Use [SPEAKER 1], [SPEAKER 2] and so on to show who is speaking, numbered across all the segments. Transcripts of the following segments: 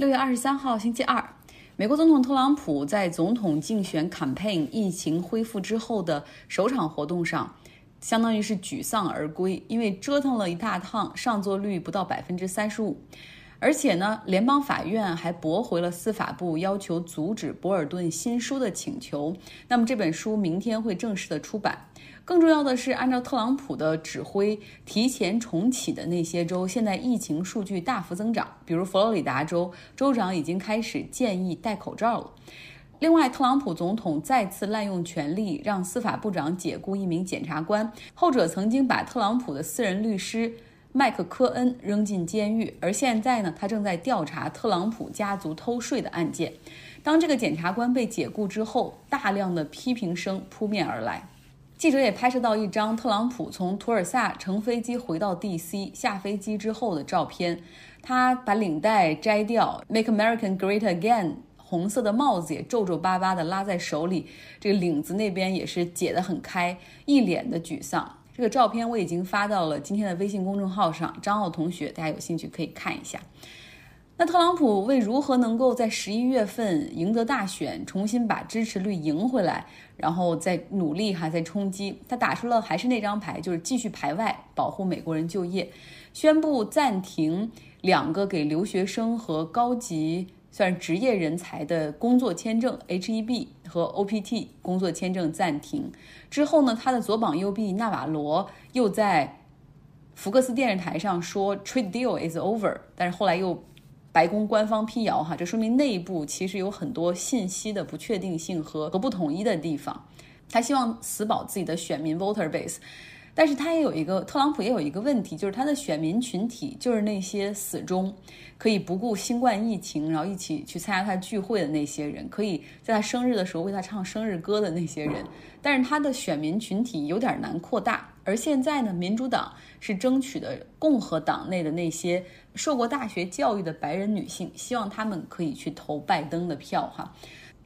[SPEAKER 1] 六月二十三号，星期二，美国总统特朗普在总统竞选 campaign 疫情恢复之后的首场活动上，相当于是沮丧而归，因为折腾了一大趟，上座率不到百分之三十五。而且呢，联邦法院还驳回了司法部要求阻止博尔顿新书的请求。那么这本书明天会正式的出版。更重要的是，按照特朗普的指挥，提前重启的那些州，现在疫情数据大幅增长。比如佛罗里达州州长已经开始建议戴口罩了。另外，特朗普总统再次滥用权力，让司法部长解雇一名检察官，后者曾经把特朗普的私人律师。麦克科恩扔进监狱，而现在呢，他正在调查特朗普家族偷税的案件。当这个检察官被解雇之后，大量的批评声扑面而来。记者也拍摄到一张特朗普从图尔萨乘飞机回到 D.C. 下飞机之后的照片。他把领带摘掉，Make America Great Again，红色的帽子也皱皱巴巴的拉在手里，这个领子那边也是解得很开，一脸的沮丧。这个照片我已经发到了今天的微信公众号上，张奥同学，大家有兴趣可以看一下。那特朗普为如何能够在十一月份赢得大选，重新把支持率赢回来，然后再努力哈，再冲击，他打出了还是那张牌，就是继续排外，保护美国人就业，宣布暂停两个给留学生和高级。算是职业人才的工作签证 H-1B 和 OPT 工作签证暂停之后呢，他的左膀右臂纳瓦罗又在福克斯电视台上说 Trade deal is over，但是后来又白宫官方辟谣哈，这说明内部其实有很多信息的不确定性和和不统一的地方。他希望死保自己的选民 voter base。但是他也有一个，特朗普也有一个问题，就是他的选民群体就是那些死忠，可以不顾新冠疫情，然后一起去参加他聚会的那些人，可以在他生日的时候为他唱生日歌的那些人。但是他的选民群体有点难扩大。而现在呢，民主党是争取的共和党内的那些受过大学教育的白人女性，希望他们可以去投拜登的票哈。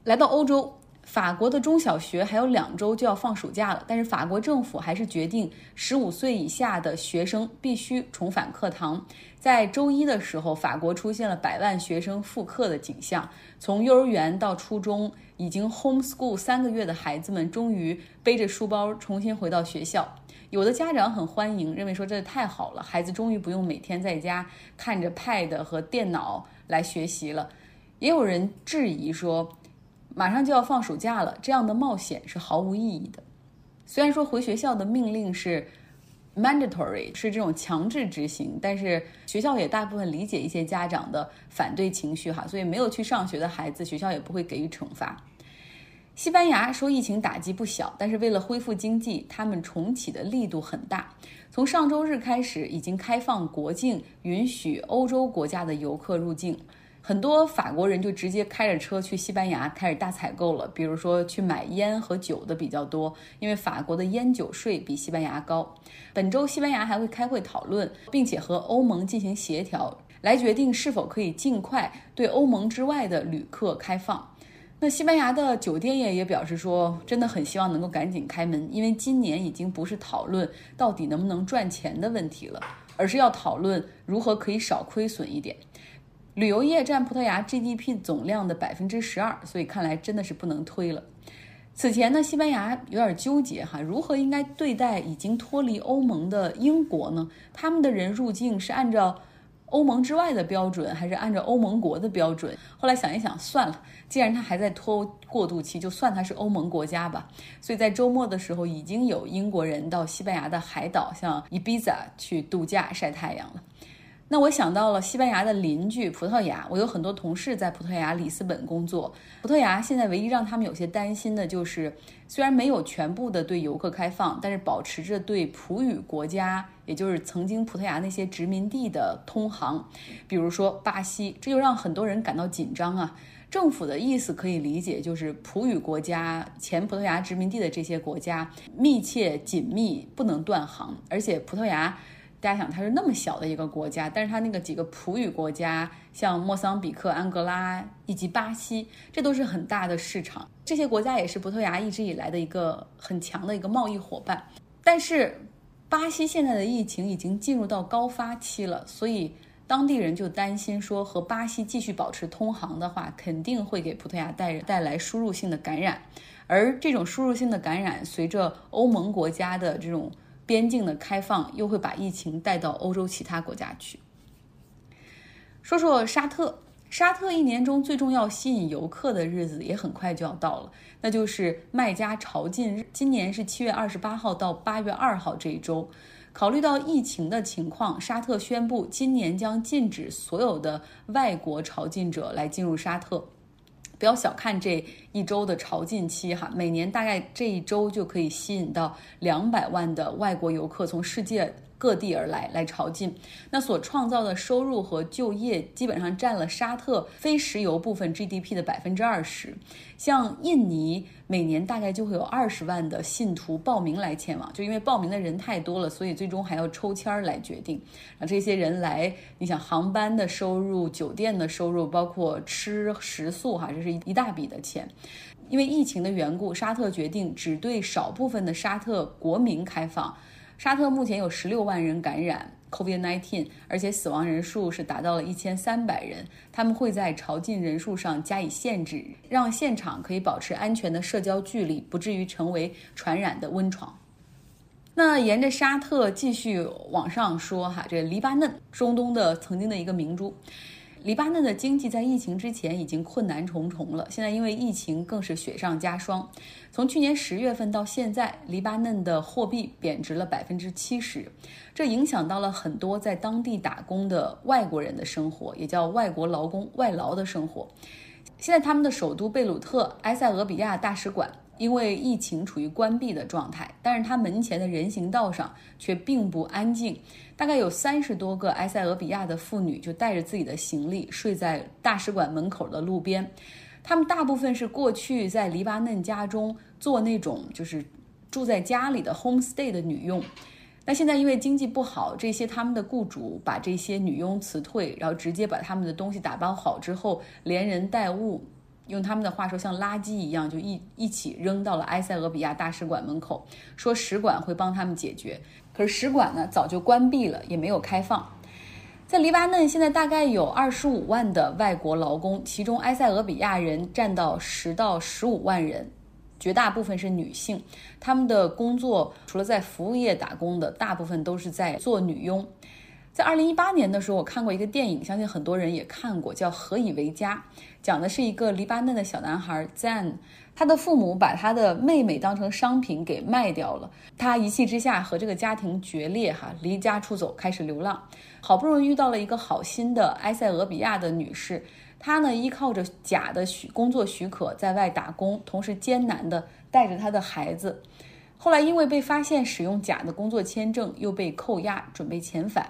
[SPEAKER 1] 来到欧洲。法国的中小学还有两周就要放暑假了，但是法国政府还是决定十五岁以下的学生必须重返课堂。在周一的时候，法国出现了百万学生复课的景象，从幼儿园到初中，已经 homeschool 三个月的孩子们终于背着书包重新回到学校。有的家长很欢迎，认为说这太好了，孩子终于不用每天在家看着 pad 和电脑来学习了。也有人质疑说。马上就要放暑假了，这样的冒险是毫无意义的。虽然说回学校的命令是 mandatory，是这种强制执行，但是学校也大部分理解一些家长的反对情绪哈，所以没有去上学的孩子，学校也不会给予惩罚。西班牙受疫情打击不小，但是为了恢复经济，他们重启的力度很大。从上周日开始，已经开放国境，允许欧洲国家的游客入境。很多法国人就直接开着车去西班牙开始大采购了，比如说去买烟和酒的比较多，因为法国的烟酒税比西班牙高。本周西班牙还会开会讨论，并且和欧盟进行协调，来决定是否可以尽快对欧盟之外的旅客开放。那西班牙的酒店业也表示说，真的很希望能够赶紧开门，因为今年已经不是讨论到底能不能赚钱的问题了，而是要讨论如何可以少亏损一点。旅游业占葡萄牙 GDP 总量的百分之十二，所以看来真的是不能推了。此前呢，西班牙有点纠结哈，如何应该对待已经脱离欧盟的英国呢？他们的人入境是按照欧盟之外的标准，还是按照欧盟国的标准？后来想一想，算了，既然他还在脱欧过渡期，就算他是欧盟国家吧。所以在周末的时候，已经有英国人到西班牙的海岛，像伊比萨去度假晒太阳了。那我想到了西班牙的邻居葡萄牙，我有很多同事在葡萄牙里斯本工作。葡萄牙现在唯一让他们有些担心的就是，虽然没有全部的对游客开放，但是保持着对葡语国家，也就是曾经葡萄牙那些殖民地的通航，比如说巴西，这就让很多人感到紧张啊。政府的意思可以理解，就是葡语国家、前葡萄牙殖民地的这些国家密切紧密，不能断航，而且葡萄牙。大家想，它是那么小的一个国家，但是它那个几个葡语国家，像莫桑比克、安哥拉以及巴西，这都是很大的市场。这些国家也是葡萄牙一直以来的一个很强的一个贸易伙伴。但是，巴西现在的疫情已经进入到高发期了，所以当地人就担心说，和巴西继续保持通航的话，肯定会给葡萄牙带带来输入性的感染，而这种输入性的感染，随着欧盟国家的这种边境的开放，又会把疫情带到欧洲其他国家去。说说沙特，沙特一年中最重要吸引游客的日子也很快就要到了，那就是麦加朝觐日，今年是七月二十八号到八月二号这一周。考虑到疫情的情况，沙特宣布今年将禁止所有的外国朝觐者来进入沙特。不要小看这一周的潮进期哈，每年大概这一周就可以吸引到两百万的外国游客从世界。各地而来来朝觐，那所创造的收入和就业基本上占了沙特非石油部分 GDP 的百分之二十。像印尼每年大概就会有二十万的信徒报名来前往，就因为报名的人太多了，所以最终还要抽签来决定。啊，这些人来，你想航班的收入、酒店的收入，包括吃食宿，哈，这是一大笔的钱。因为疫情的缘故，沙特决定只对少部分的沙特国民开放。沙特目前有十六万人感染 COVID-19，而且死亡人数是达到了一千三百人。他们会在朝觐人数上加以限制，让现场可以保持安全的社交距离，不至于成为传染的温床。那沿着沙特继续往上说，哈，这黎巴嫩，中东的曾经的一个明珠。黎巴嫩的经济在疫情之前已经困难重重了，现在因为疫情更是雪上加霜。从去年十月份到现在，黎巴嫩的货币贬值了百分之七十，这影响到了很多在当地打工的外国人的生活，也叫外国劳工、外劳的生活。现在他们的首都贝鲁特埃塞俄比亚大使馆。因为疫情处于关闭的状态，但是它门前的人行道上却并不安静。大概有三十多个埃塞俄比亚的妇女就带着自己的行李睡在大使馆门口的路边。他们大部分是过去在黎巴嫩家中做那种就是住在家里的 homestay 的女佣。那现在因为经济不好，这些他们的雇主把这些女佣辞退，然后直接把他们的东西打包好之后，连人带物。用他们的话说，像垃圾一样，就一一起扔到了埃塞俄比亚大使馆门口，说使馆会帮他们解决。可是使馆呢，早就关闭了，也没有开放。在黎巴嫩，现在大概有二十五万的外国劳工，其中埃塞俄比亚人占到十到十五万人，绝大部分是女性。他们的工作除了在服务业打工的，大部分都是在做女佣。在二零一八年的时候，我看过一个电影，相信很多人也看过，叫《何以为家》，讲的是一个黎巴嫩的小男孩 Zan，他的父母把他的妹妹当成商品给卖掉了，他一气之下和这个家庭决裂，哈，离家出走，开始流浪。好不容易遇到了一个好心的埃塞俄比亚的女士，她呢依靠着假的许工作许可在外打工，同时艰难的带着她的孩子。后来因为被发现使用假的工作签证，又被扣押，准备遣返。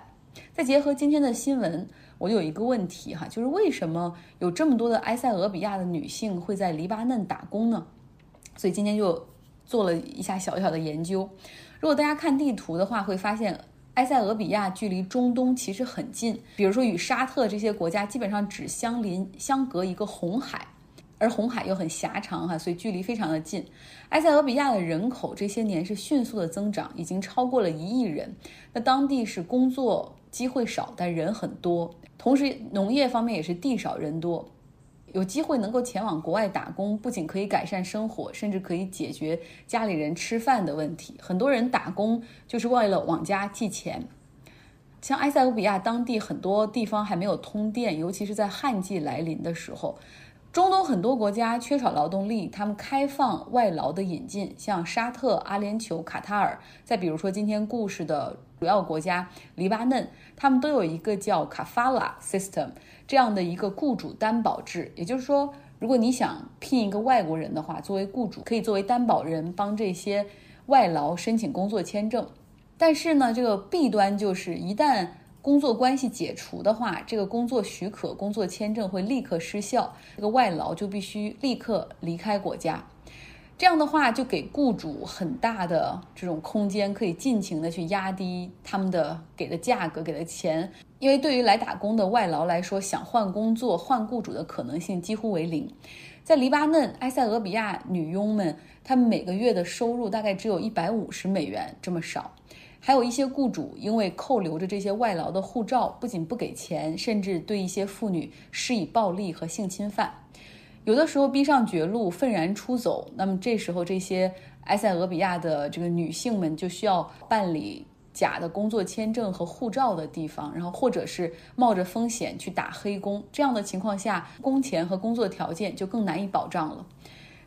[SPEAKER 1] 再结合今天的新闻，我有一个问题哈，就是为什么有这么多的埃塞俄比亚的女性会在黎巴嫩打工呢？所以今天就做了一下小小的研究。如果大家看地图的话，会发现埃塞俄比亚距离中东其实很近，比如说与沙特这些国家基本上只相邻相隔一个红海，而红海又很狭长哈，所以距离非常的近。埃塞俄比亚的人口这些年是迅速的增长，已经超过了一亿人。那当地是工作。机会少，但人很多。同时，农业方面也是地少人多，有机会能够前往国外打工，不仅可以改善生活，甚至可以解决家里人吃饭的问题。很多人打工就是为了往家寄钱。像埃塞俄比亚当地很多地方还没有通电，尤其是在旱季来临的时候。中东很多国家缺少劳动力，他们开放外劳的引进，像沙特、阿联酋、卡塔尔，再比如说今天故事的主要国家黎巴嫩，他们都有一个叫卡法拉 system 这样的一个雇主担保制。也就是说，如果你想聘一个外国人的话，作为雇主可以作为担保人帮这些外劳申请工作签证。但是呢，这个弊端就是一旦工作关系解除的话，这个工作许可、工作签证会立刻失效，这个外劳就必须立刻离开国家。这样的话，就给雇主很大的这种空间，可以尽情的去压低他们的给的价格、给的钱。因为对于来打工的外劳来说，想换工作、换雇主的可能性几乎为零。在黎巴嫩、埃塞俄比亚女佣们，她们每个月的收入大概只有一百五十美元这么少。还有一些雇主因为扣留着这些外劳的护照，不仅不给钱，甚至对一些妇女施以暴力和性侵犯，有的时候逼上绝路，愤然出走。那么这时候，这些埃塞俄比亚的这个女性们就需要办理假的工作签证和护照的地方，然后或者是冒着风险去打黑工。这样的情况下，工钱和工作条件就更难以保障了。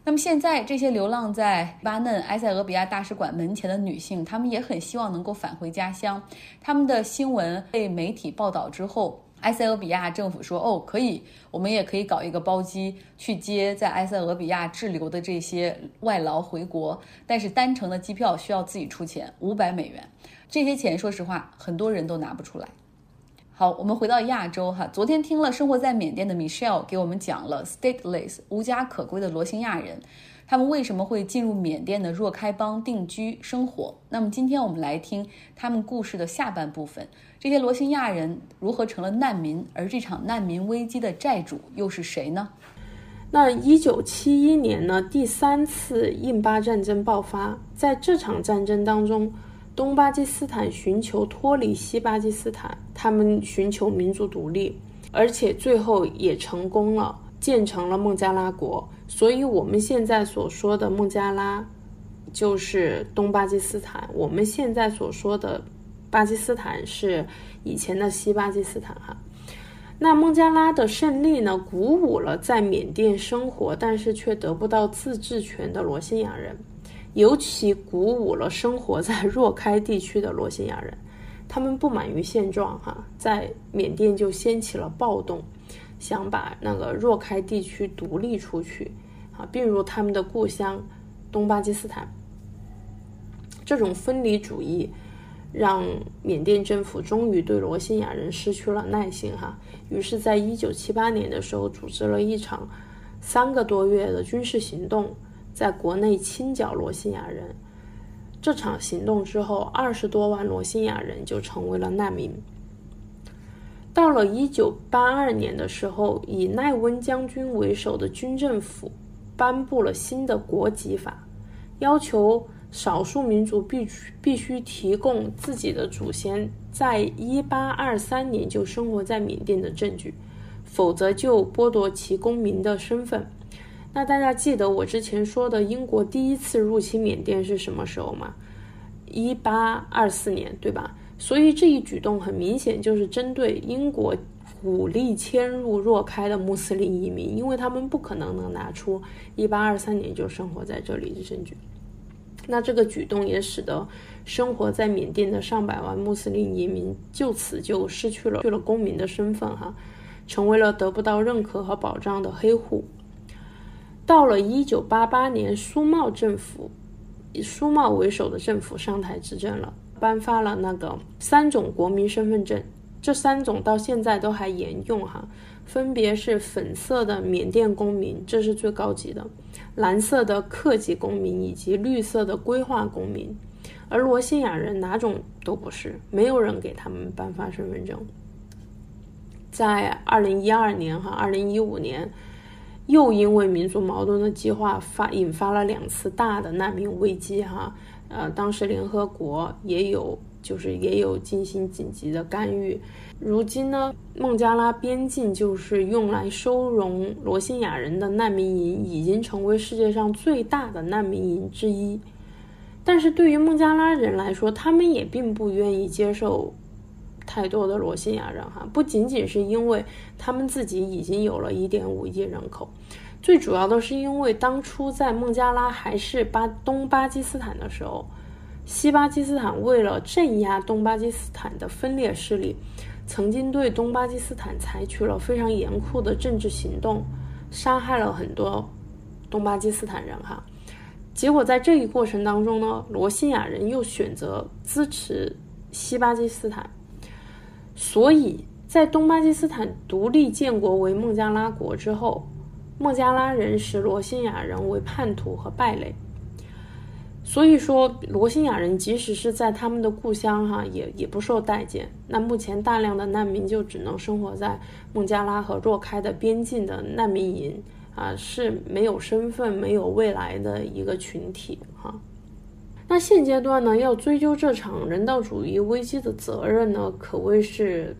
[SPEAKER 1] 那么现在，这些流浪在巴嫩埃塞俄比亚大使馆门前的女性，她们也很希望能够返回家乡。他们的新闻被媒体报道之后，埃塞俄比亚政府说：“哦，可以，我们也可以搞一个包机去接在埃塞俄比亚滞留的这些外劳回国，但是单程的机票需要自己出钱，五百美元。这些钱，说实话，很多人都拿不出来。”好，我们回到亚洲哈。昨天听了生活在缅甸的 Michelle 给我们讲了 stateless 无家可归的罗兴亚人，他们为什么会进入缅甸的若开邦定居生活。那么今天我们来听他们故事的下半部分，这些罗兴亚人如何成了难民，而这场难民危机的债主又是谁呢？
[SPEAKER 2] 那一九七一年呢，第三次印巴战争爆发，在这场战争当中。东巴基斯坦寻求脱离西巴基斯坦，他们寻求民族独立，而且最后也成功了，建成了孟加拉国。所以，我们现在所说的孟加拉，就是东巴基斯坦。我们现在所说的巴基斯坦是以前的西巴基斯坦。哈，那孟加拉的胜利呢，鼓舞了在缅甸生活但是却得不到自治权的罗兴亚人。尤其鼓舞了生活在若开地区的罗兴亚人，他们不满于现状，哈，在缅甸就掀起了暴动，想把那个若开地区独立出去，啊，并入他们的故乡东巴基斯坦。这种分离主义让缅甸政府终于对罗兴亚人失去了耐心，哈，于是，在一九七八年的时候，组织了一场三个多月的军事行动。在国内清剿罗兴亚人，这场行动之后，二十多万罗兴亚人就成为了难民。到了一九八二年的时候，以奈温将军为首的军政府颁布了新的国籍法，要求少数民族必须必须提供自己的祖先在一八二三年就生活在缅甸的证据，否则就剥夺其公民的身份。那大家记得我之前说的英国第一次入侵缅甸是什么时候吗？一八二四年，对吧？所以这一举动很明显就是针对英国鼓励迁入若开的穆斯林移民，因为他们不可能能拿出一八二三年就生活在这里的证据。那这个举动也使得生活在缅甸的上百万穆斯林移民就此就失去了去了公民的身份，哈，成为了得不到认可和保障的黑户。到了一九八八年，苏茂政府以苏茂为首的政府上台执政了，颁发了那个三种国民身份证，这三种到现在都还沿用哈，分别是粉色的缅甸公民，这是最高级的；蓝色的客籍公民以及绿色的规划公民。而罗兴亚人哪种都不是，没有人给他们颁发身份证。在二零一二年哈，二零一五年。又因为民族矛盾的激化发引发了两次大的难民危机哈，呃，当时联合国也有就是也有进行紧急的干预。如今呢，孟加拉边境就是用来收容罗兴亚人的难民营，已经成为世界上最大的难民营之一。但是对于孟加拉人来说，他们也并不愿意接受。太多的罗兴亚人哈，不仅仅是因为他们自己已经有了一点五亿人口，最主要的是因为当初在孟加拉还是巴东巴基斯坦的时候，西巴基斯坦为了镇压东巴基斯坦的分裂势力，曾经对东巴基斯坦采取了非常严酷的政治行动，杀害了很多东巴基斯坦人哈。结果在这一过程当中呢，罗兴亚人又选择支持西巴基斯坦。所以在东巴基斯坦独立建国为孟加拉国之后，孟加拉人视罗兴亚人为叛徒和败类。所以说，罗兴亚人即使是在他们的故乡哈，也也不受待见。那目前大量的难民就只能生活在孟加拉和若开的边境的难民营啊，是没有身份、没有未来的一个群体哈。那现阶段呢，要追究这场人道主义危机的责任呢，可谓是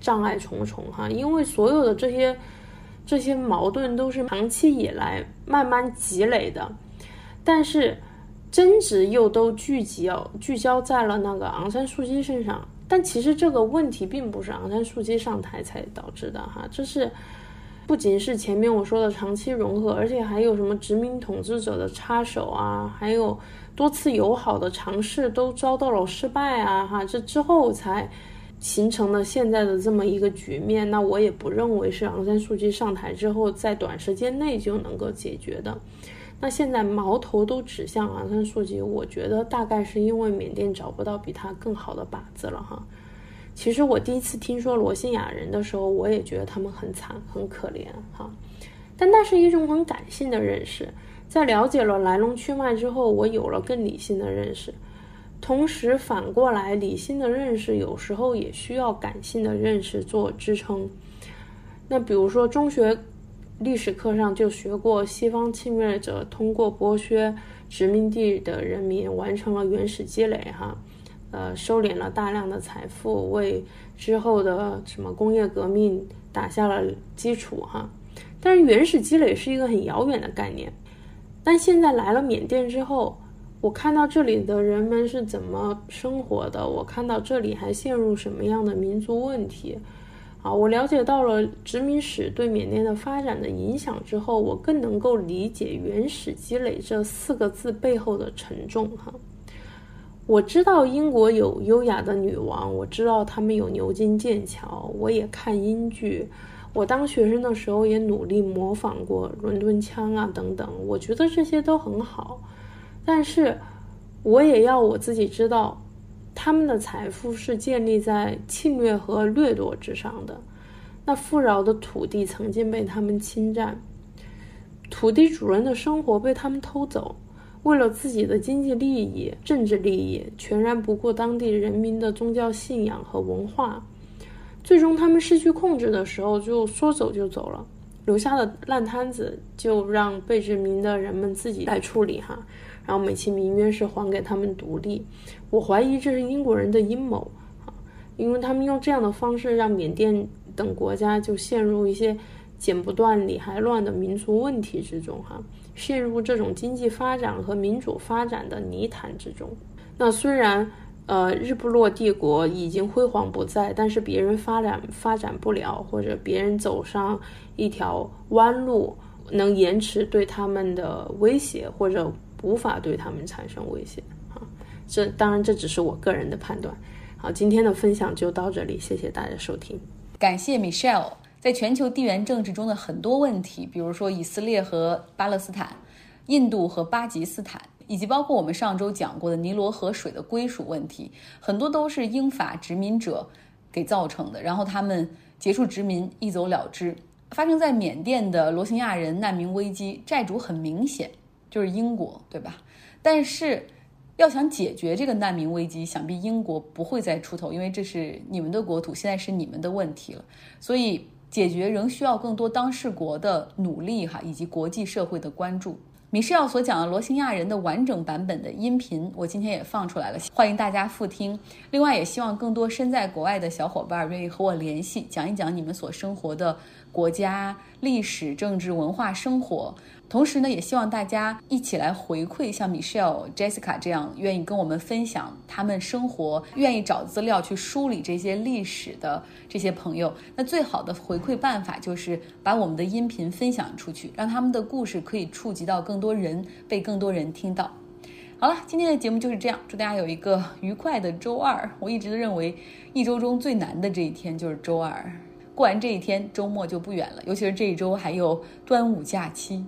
[SPEAKER 2] 障碍重重哈。因为所有的这些这些矛盾都是长期以来慢慢积累的，但是争执又都聚集哦聚焦在了那个昂山素季身上。但其实这个问题并不是昂山素季上台才导致的哈，这是。不仅是前面我说的长期融合，而且还有什么殖民统治者的插手啊，还有多次友好的尝试都遭到了失败啊，哈，这之后才形成了现在的这么一个局面。那我也不认为是昂山素季上台之后在短时间内就能够解决的。那现在矛头都指向昂山素季，我觉得大概是因为缅甸找不到比他更好的靶子了哈。其实我第一次听说罗兴亚人的时候，我也觉得他们很惨、很可怜哈。但那是一种很感性的认识，在了解了来龙去脉之后，我有了更理性的认识。同时反过来，理性的认识有时候也需要感性的认识做支撑。那比如说，中学历史课上就学过，西方侵略者通过剥削殖民地的人民，完成了原始积累哈。呃，收敛了大量的财富，为之后的什么工业革命打下了基础哈。但是原始积累是一个很遥远的概念。但现在来了缅甸之后，我看到这里的人们是怎么生活的，我看到这里还陷入什么样的民族问题，啊，我了解到了殖民史对缅甸的发展的影响之后，我更能够理解“原始积累”这四个字背后的沉重哈。我知道英国有优雅的女王，我知道他们有牛津、剑桥，我也看英剧。我当学生的时候也努力模仿过伦敦腔啊等等，我觉得这些都很好。但是，我也要我自己知道，他们的财富是建立在侵略和掠夺之上的。那富饶的土地曾经被他们侵占，土地主人的生活被他们偷走。为了自己的经济利益、政治利益，全然不顾当地人民的宗教信仰和文化，最终他们失去控制的时候，就说走就走了，留下的烂摊子就让被殖民的人们自己来处理哈，然后美其名曰是还给他们独立。我怀疑这是英国人的阴谋啊，因为他们用这样的方式让缅甸等国家就陷入一些剪不断理还乱的民族问题之中哈。陷入这种经济发展和民主发展的泥潭之中。那虽然，呃，日不落帝国已经辉煌不再，但是别人发展发展不了，或者别人走上一条弯路，能延迟对他们的威胁，或者无法对他们产生威胁。啊，这当然这只是我个人的判断。好，今天的分享就到这里，谢谢大家收听，
[SPEAKER 1] 感谢 Michelle。在全球地缘政治中的很多问题，比如说以色列和巴勒斯坦、印度和巴基斯坦，以及包括我们上周讲过的尼罗河水的归属问题，很多都是英法殖民者给造成的。然后他们结束殖民，一走了之。发生在缅甸的罗兴亚人难民危机，债主很明显就是英国，对吧？但是要想解决这个难民危机，想必英国不会再出头，因为这是你们的国土，现在是你们的问题了，所以。解决仍需要更多当事国的努力哈，以及国际社会的关注。米歇尔所讲的罗兴亚人的完整版本的音频，我今天也放出来了，欢迎大家复听。另外，也希望更多身在国外的小伙伴愿意和我联系，讲一讲你们所生活的国家历史、政治、文化、生活。同时呢，也希望大家一起来回馈像 Michelle、Jessica 这样愿意跟我们分享他们生活、愿意找资料去梳理这些历史的这些朋友。那最好的回馈办法就是把我们的音频分享出去，让他们的故事可以触及到更多人，被更多人听到。好了，今天的节目就是这样，祝大家有一个愉快的周二。我一直都认为，一周中最难的这一天就是周二，过完这一天，周末就不远了，尤其是这一周还有端午假期。